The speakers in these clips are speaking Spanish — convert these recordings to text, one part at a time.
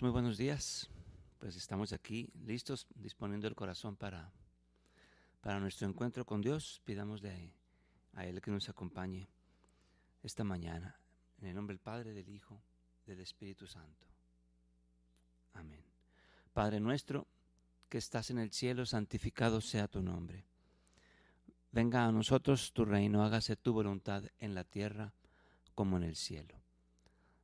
Muy buenos días. Pues estamos aquí listos, disponiendo el corazón para, para nuestro encuentro con Dios. Pidamosle a Él que nos acompañe esta mañana. En el nombre del Padre, del Hijo, del Espíritu Santo. Amén. Padre nuestro, que estás en el cielo, santificado sea tu nombre. Venga a nosotros tu reino, hágase tu voluntad en la tierra como en el cielo.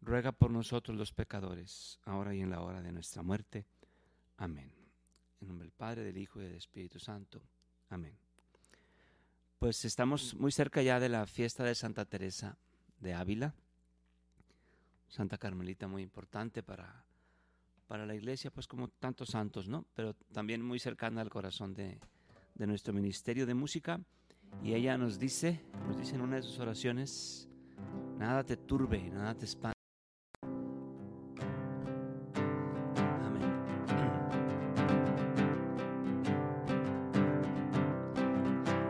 ruega por nosotros los pecadores, ahora y en la hora de nuestra muerte. Amén. En nombre del Padre, del Hijo y del Espíritu Santo. Amén. Pues estamos muy cerca ya de la fiesta de Santa Teresa de Ávila, Santa Carmelita muy importante para, para la iglesia, pues como tantos santos, ¿no? Pero también muy cercana al corazón de, de nuestro ministerio de música. Y ella nos dice, nos dice en una de sus oraciones, nada te turbe, nada te espante.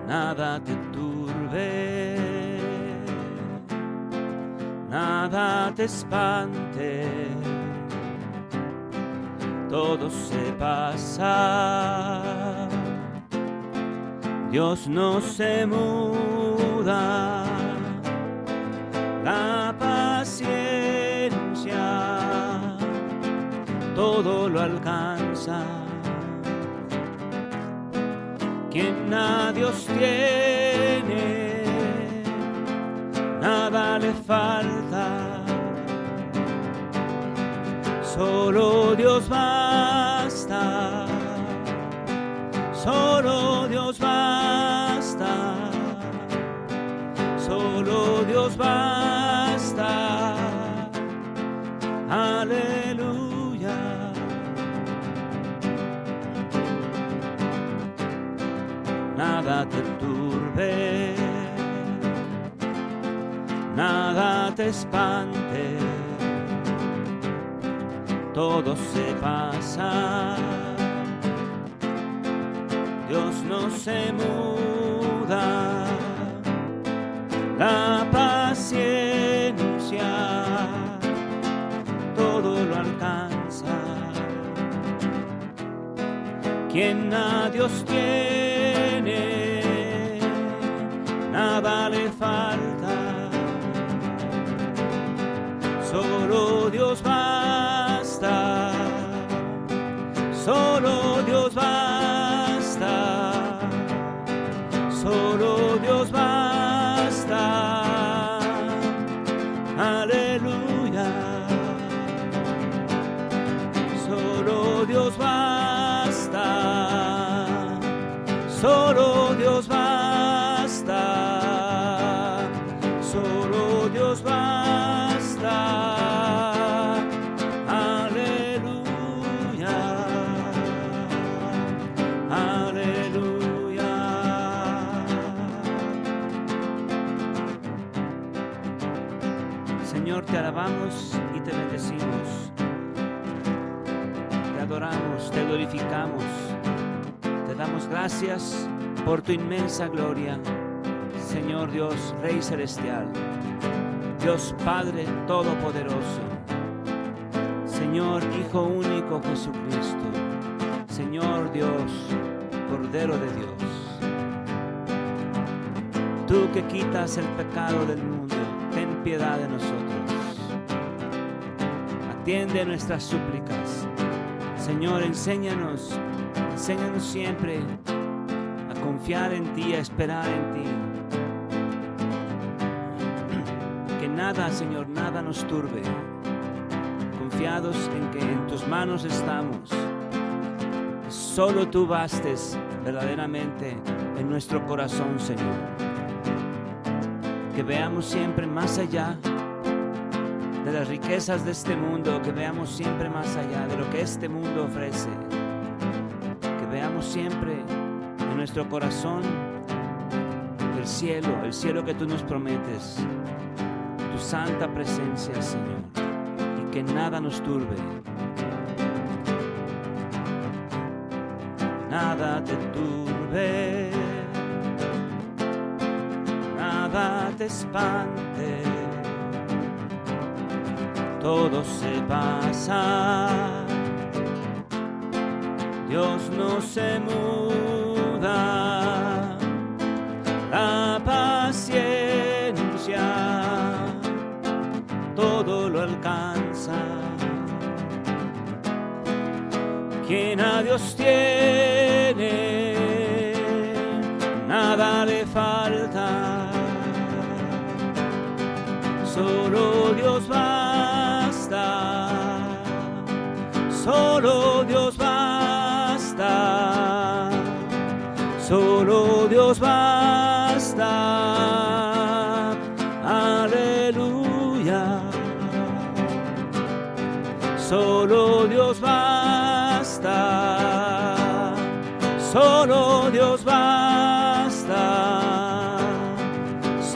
Nada te turbe, nada te espante, todo se pasa, Dios no se muda, la paciencia todo lo alcanza quien a Dios tiene, nada le falta. Solo Dios basta, solo nada te turbe, nada te espante, todo se pasa, Dios no se muda, la paciencia todo lo alcanza. Quien a Dios tiene, Dios basta, gracias por tu inmensa gloria, Señor Dios, Rey Celestial, Dios Padre Todopoderoso, Señor Hijo único Jesucristo, Señor Dios, Cordero de Dios. Tú que quitas el pecado del mundo, ten piedad de nosotros. Atiende nuestras súplicas. Señor, enséñanos, enséñanos siempre a confiar en ti, a esperar en ti. Que nada, Señor, nada nos turbe. Confiados en que en tus manos estamos. Solo tú bastes verdaderamente en nuestro corazón, Señor. Que veamos siempre más allá de las riquezas de este mundo, que veamos siempre más allá de lo que este mundo ofrece, siempre en nuestro corazón el cielo, el cielo que tú nos prometes, tu santa presencia, Señor, y que nada nos turbe. Nada te turbe, nada te espante, todo se pasa. Dios no se muda, la paciencia todo lo alcanza. Quien a Dios tiene,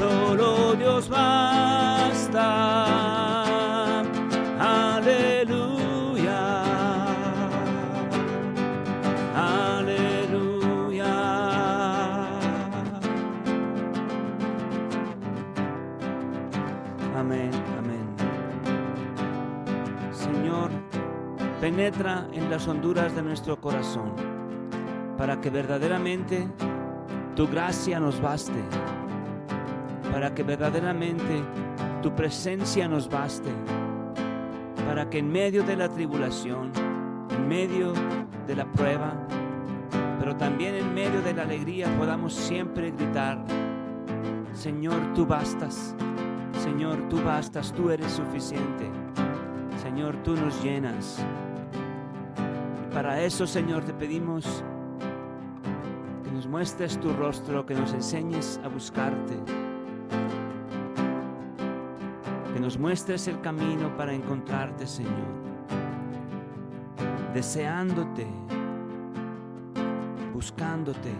solo Dios basta. Aleluya, aleluya. Amén, amén. Señor, penetra en las honduras de nuestro corazón para que verdaderamente tu gracia nos baste, para que verdaderamente tu presencia nos baste, para que en medio de la tribulación, en medio de la prueba, pero también en medio de la alegría podamos siempre gritar, Señor, tú bastas, Señor, tú bastas, tú eres suficiente. Señor, tú nos llenas. Y para eso, Señor, te pedimos que nos muestres tu rostro, que nos enseñes a buscarte, nos muestres el camino para encontrarte, Señor, deseándote, buscándote,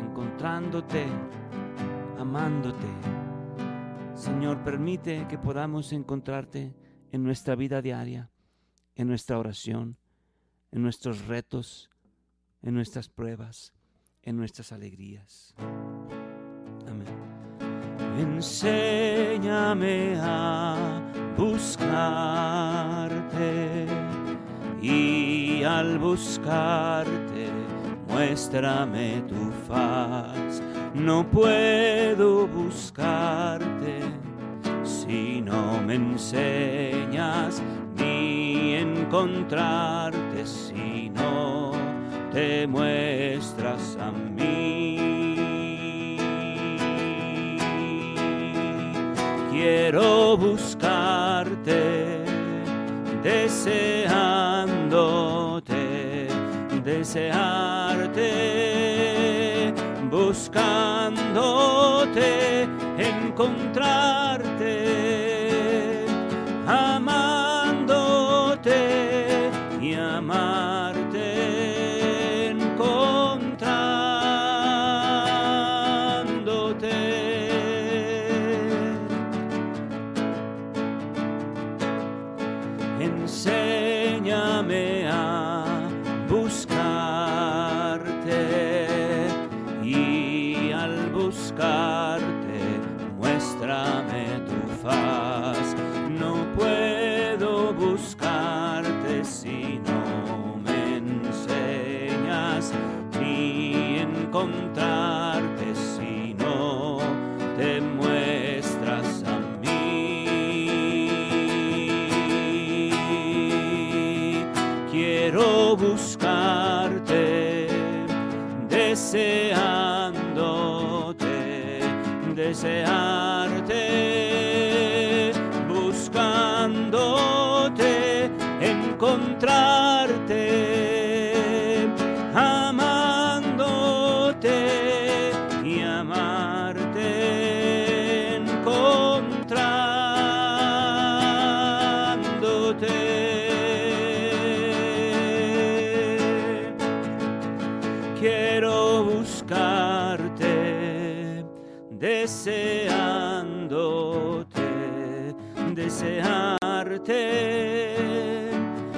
encontrándote, amándote. Señor, permite que podamos encontrarte en nuestra vida diaria, en nuestra oración, en nuestros retos, en nuestras pruebas, en nuestras alegrías. Enséñame a buscarte y al buscarte muéstrame tu faz. No puedo buscarte si no me enseñas ni encontrarte si no te muestras a mí. Quiero buscarte deseándote, desearte, buscándote, encontrarte, ni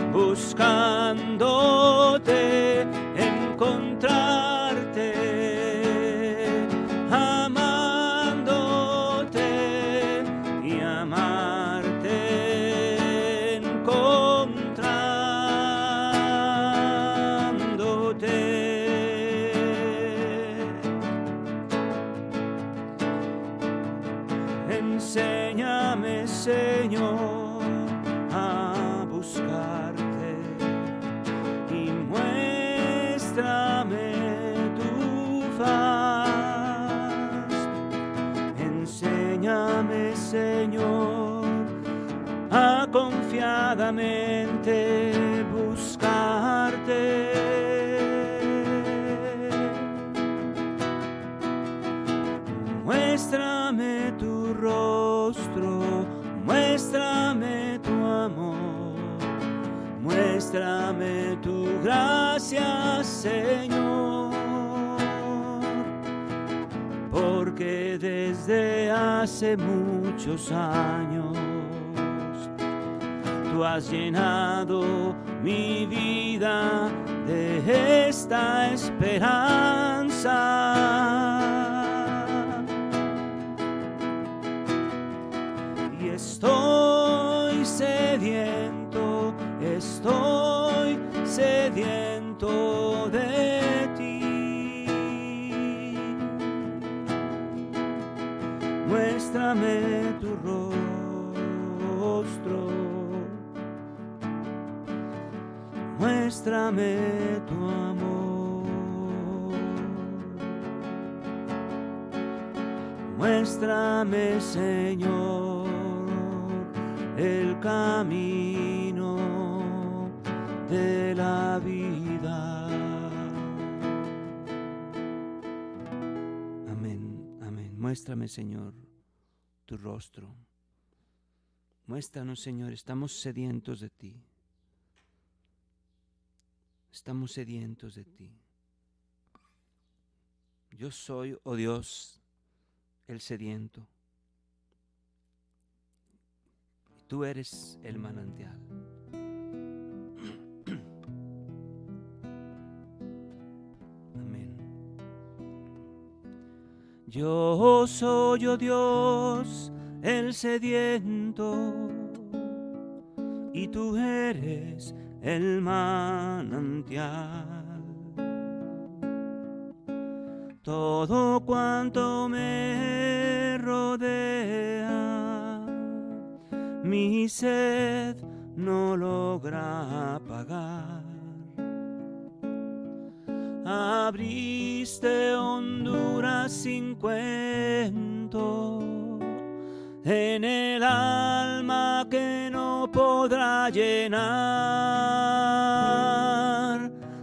desearte, confiadamente buscarte. Muéstrame tu rostro, muéstrame tu amor, muéstrame tu gracia, Señor. Porque desde hace muchos años has llenado mi vida de esta esperanza. Y estoy sediento, estoy sediento de muéstrame tu amor. Muéstrame, Señor, el camino de la vida. Amén, amén. Muéstrame, Señor, tu rostro. Muéstranos, Señor, estamos sedientos de ti. Estamos sedientos de ti. Yo soy, oh Dios, el sediento. Y tú eres el manantial. Amén. Yo soy, oh Dios, el sediento, y tú eres el manantial. Todo cuanto me rodea, mi sed no logra apagar. Abriste honduras sin cuento en el alma que no podrá llenar.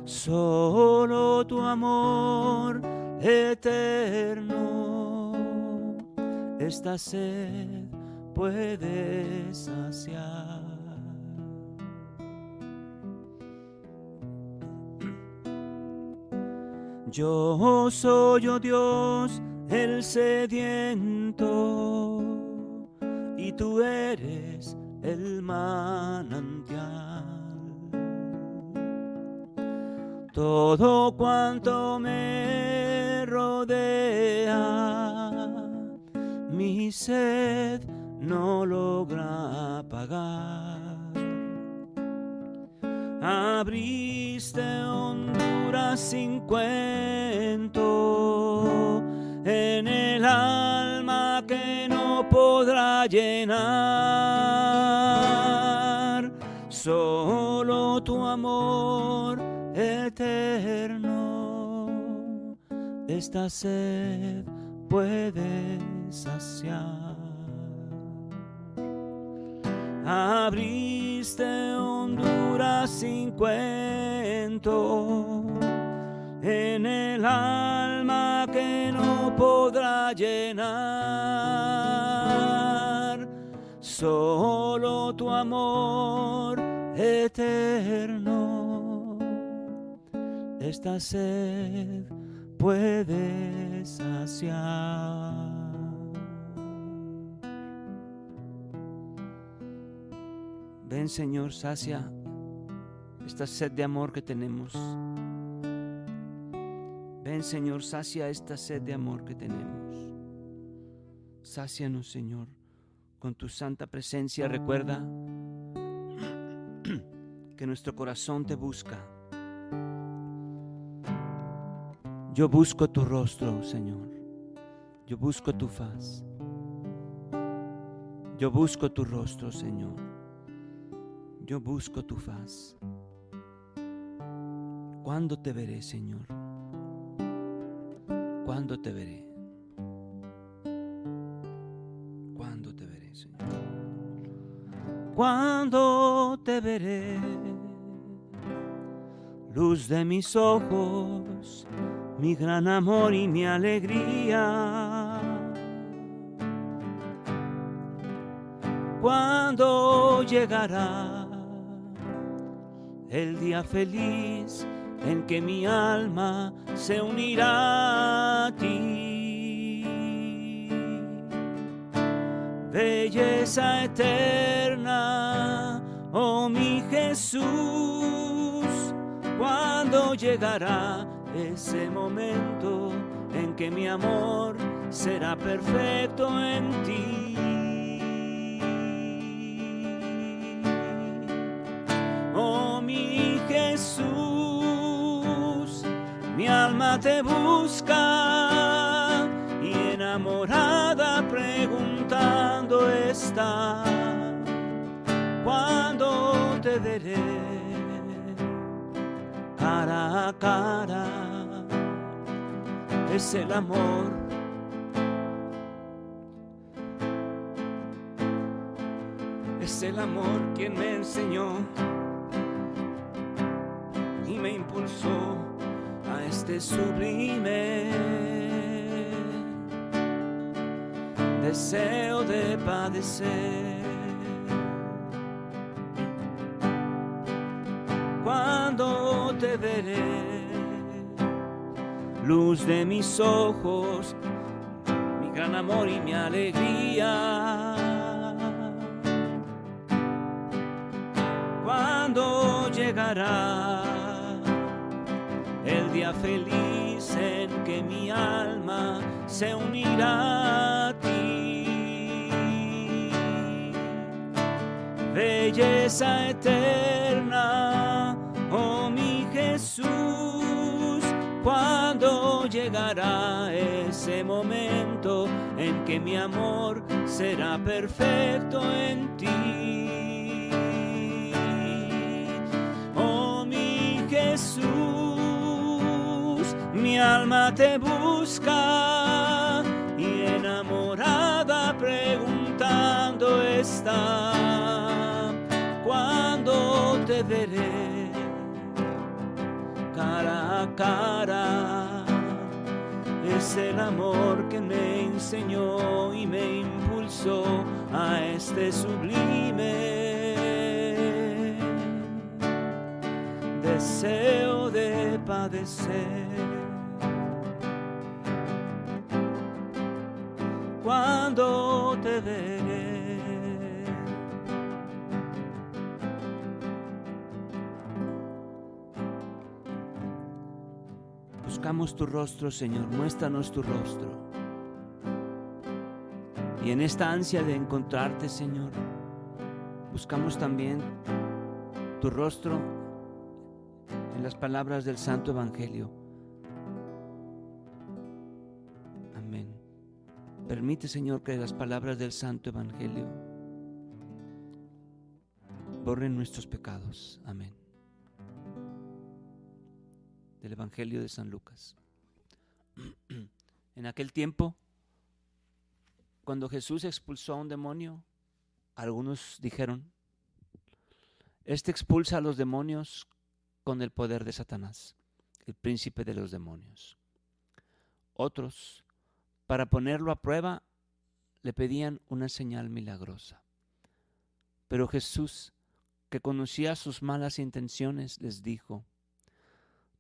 Solo tu amor eterno esta sed puede saciar. Yo soy, oh Dios, el sediento, tú eres el manantial. Todo cuanto me rodea, mi sed no logra apagar. Abriste honduras sin cuento podrá llenar. Solo tu amor eterno esta sed puede saciar. Abriste honduras sin cuento en el alma que no podrá llenar solo tu amor eterno. Esta sed puedes saciar. Ven Señor, sacia esta sed de amor que tenemos. Ven Señor, sacia esta sed de amor que tenemos. Sácianos Señor con tu santa presencia. Recuerda que nuestro corazón te busca. Yo busco tu rostro, Señor. Yo busco tu faz. Yo busco tu rostro, Señor. Yo busco tu faz. ¿Cuándo te veré, Señor? ¿Cuándo te veré? ¿Cuándo te veré? Luz de mis ojos, mi gran amor y mi alegría. ¿Cuándo llegará el día feliz en que mi alma se unirá a ti? Belleza eterna, oh mi Jesús, ¿cuándo llegará ese momento en que mi amor será perfecto en ti? Oh mi Jesús, mi alma te busca y enamorada preguntando está, ¿cuándo te cara a cara? Es el amor. Es el amor quien me enseñó y me impulsó a este sublime deseo de padecer. Te veré, luz de mis ojos, mi gran amor y mi alegría. Cuando llegará el día feliz en que mi alma se unirá a ti. Belleza eterna, Jesús, cuando llegará ese momento en que mi amor será perfecto en ti. Oh mi Jesús, mi alma te busca y enamorada preguntando está, ¿cuándo te veré cara a cara? Es el amor que me enseñó y me impulsó a este sublime deseo de padecer. Cuando te veré, tu rostro, Señor, muéstranos tu rostro. Y en esta ansia de encontrarte, Señor, buscamos también tu rostro en las palabras del Santo Evangelio. Amén. Permite, Señor, que las palabras del Santo Evangelio borren nuestros pecados. Amén. Del Evangelio de San Lucas. En aquel tiempo, cuando Jesús expulsó a un demonio, algunos dijeron, este expulsa a los demonios con el poder de Satanás, el príncipe de los demonios. Otros, para ponerlo a prueba, le pedían una señal milagrosa. Pero Jesús, que conocía sus malas intenciones, les dijo,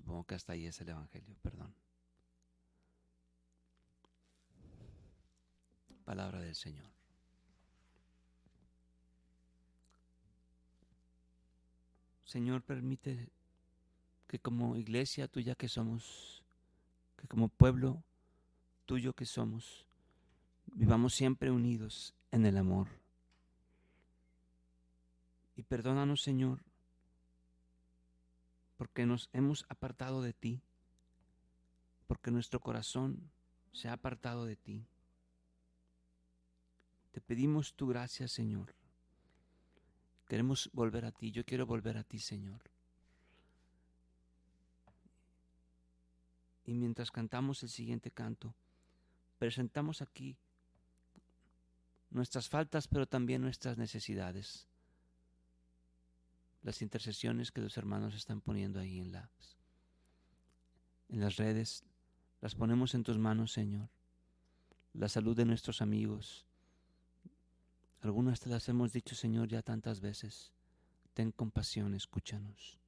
supongo que hasta ahí es el Evangelio, perdón. Palabra del Señor. Señor, permite que como iglesia tuya que somos, que como pueblo tuyo que somos, vivamos siempre unidos en el amor. Y perdónanos, Señor, porque nos hemos apartado de ti, porque nuestro corazón se ha apartado de ti. Te pedimos tu gracia, Señor. Queremos volver a ti. Yo quiero volver a ti, Señor. Y mientras cantamos el siguiente canto, presentamos aquí nuestras faltas, pero también nuestras necesidades. Las intercesiones que los hermanos están poniendo ahí en las, en las redes, las ponemos en tus manos, Señor. La salud de nuestros amigos, algunas te las hemos dicho, Señor, ya tantas veces. Ten compasión, escúchanos.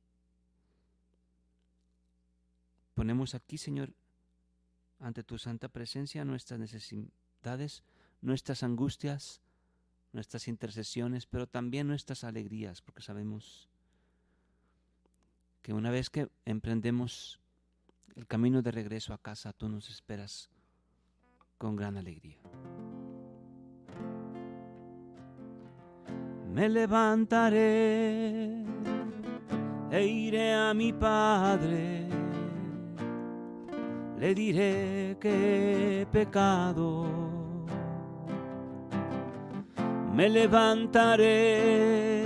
Ponemos aquí, Señor, ante tu santa presencia nuestras necesidades, nuestras angustias, nuestras intercesiones, pero también nuestras alegrías, porque sabemos que una vez que emprendemos el camino de regreso a casa, tú nos esperas con gran alegría. me levantaré e iré a mi Padre, le diré que he pecado. Me levantaré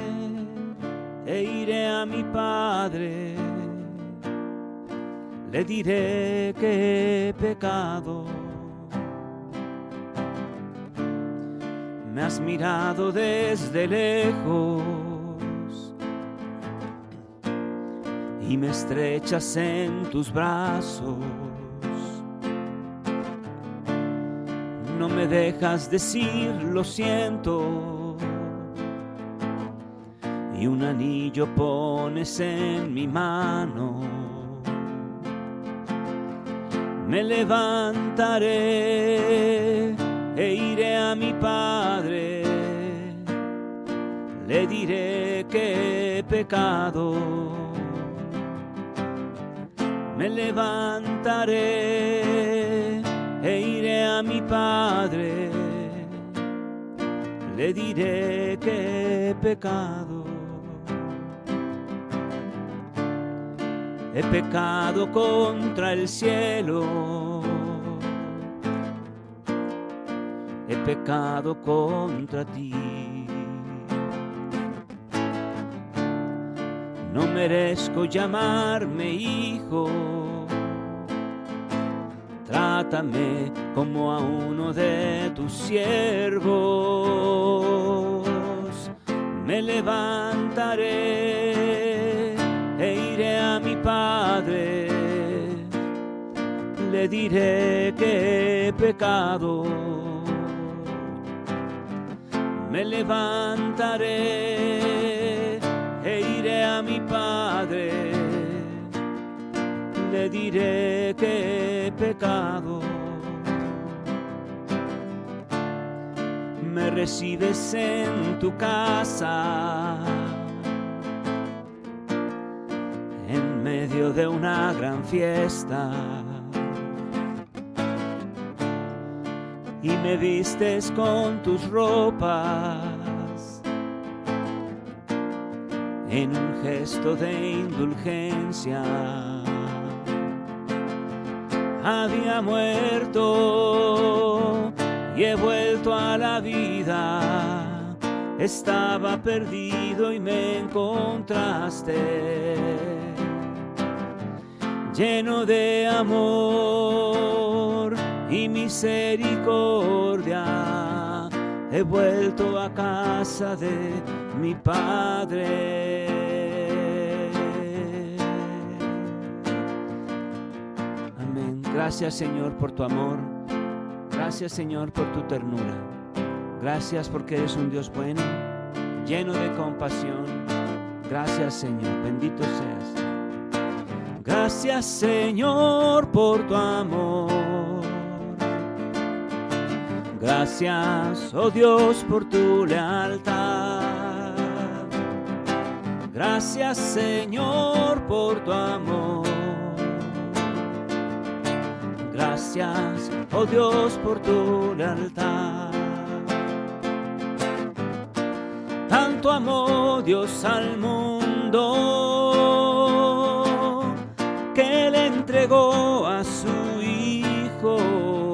e iré a mi Padre, le diré que he pecado me has mirado desde lejos y me estrechas en tus brazos. No me dejas decir lo siento y un anillo pones en mi mano. Me levantaré e iré a mi Padre, le diré que he pecado. Me levantaré mi Padre, le diré que he pecado. He pecado contra el cielo he pecado contra ti. No merezco llamarme hijo, trátame como a uno de tus siervos. Me levantaré e iré a mi Padre, le diré que he pecado. Me levantaré e iré a mi Padre, le diré que pecado. Me recibes en tu casa, en medio de una gran fiesta y me vistes con tus ropas en un gesto de indulgencia. Había muerto y he vuelto a la vida. Estaba perdido y me encontraste lleno de amor y misericordia. He vuelto a casa de mi Padre. Gracias Señor por tu amor. Gracias Señor por tu ternura. Gracias porque eres un Dios bueno, lleno de compasión. Gracias Señor. Bendito seas. Gracias Señor por tu amor. Gracias, oh Dios, por tu lealtad. Gracias Señor por tu amor. Gracias, oh Dios, por tu lealtad. Tanto amó Dios al mundo entregó a su Hijo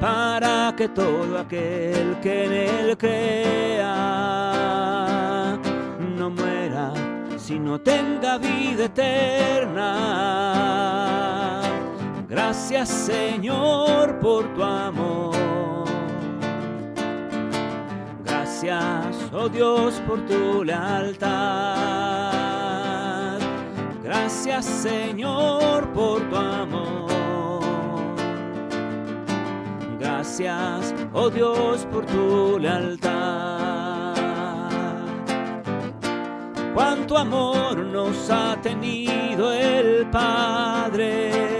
para que todo aquel que en él crea no muera, sino tenga vida eterna. Gracias Señor por tu amor. Gracias, oh Dios, por tu lealtad. Gracias Señor por tu amor. Gracias, oh Dios, por tu lealtad. Cuánto amor nos ha tenido el Padre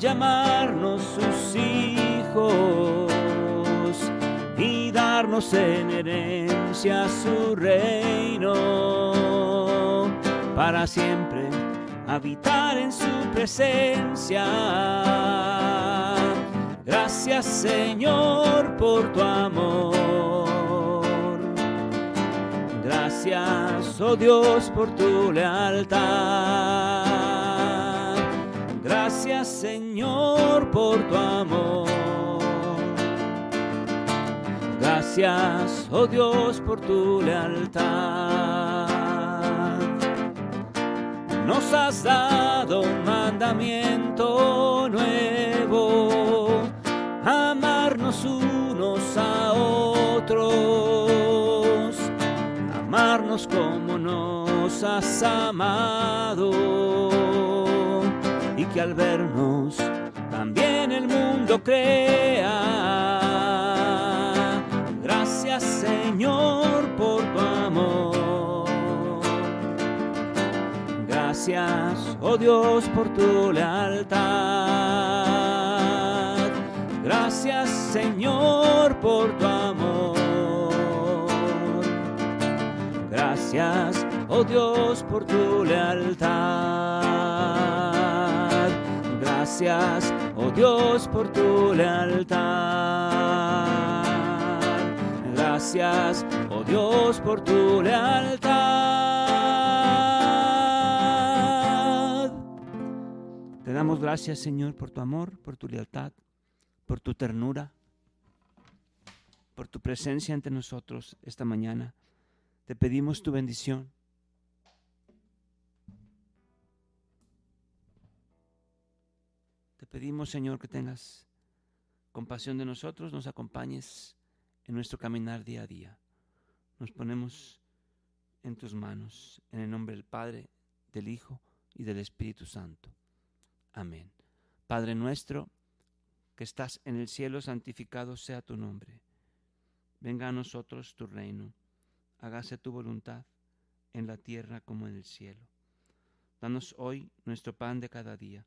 llamarnos sus hijos y darnos en herencia su reino para siempre habitar en su presencia. Gracias Señor por tu amor. Gracias, oh Dios, por tu lealtad. Gracias Señor por tu amor. Gracias, oh Dios, por tu lealtad nos has dado un mandamiento nuevo, amarnos unos a otros, amarnos como nos has amado, al vernos también el mundo crea. Gracias Señor por tu amor. Gracias, oh Dios, por tu lealtad. Gracias, Señor, por tu amor. Gracias, oh Dios, por tu lealtad. Gracias, oh Dios, por tu lealtad. Gracias, oh Dios, por tu lealtad. Te damos gracias, Señor, por tu amor, por tu lealtad, por tu ternura, por tu presencia entre nosotros esta mañana. Te pedimos tu bendición. Pedimos, Señor, que tengas compasión de nosotros, nos acompañes en nuestro caminar día a día. Nos ponemos en tus manos, en el nombre del Padre, del Hijo y del Espíritu Santo. Amén. Padre nuestro, que estás en el cielo, santificado sea tu nombre. Venga a nosotros tu reino. Hágase tu voluntad en la tierra como en el cielo. Danos hoy nuestro pan de cada día.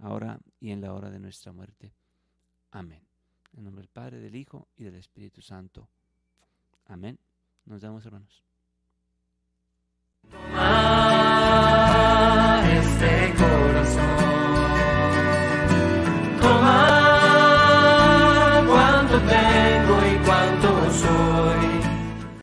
ahora y en la hora de nuestra muerte. Amén. En nombre del Padre, del Hijo y del Espíritu Santo. Amén. Nos vemos, hermanos.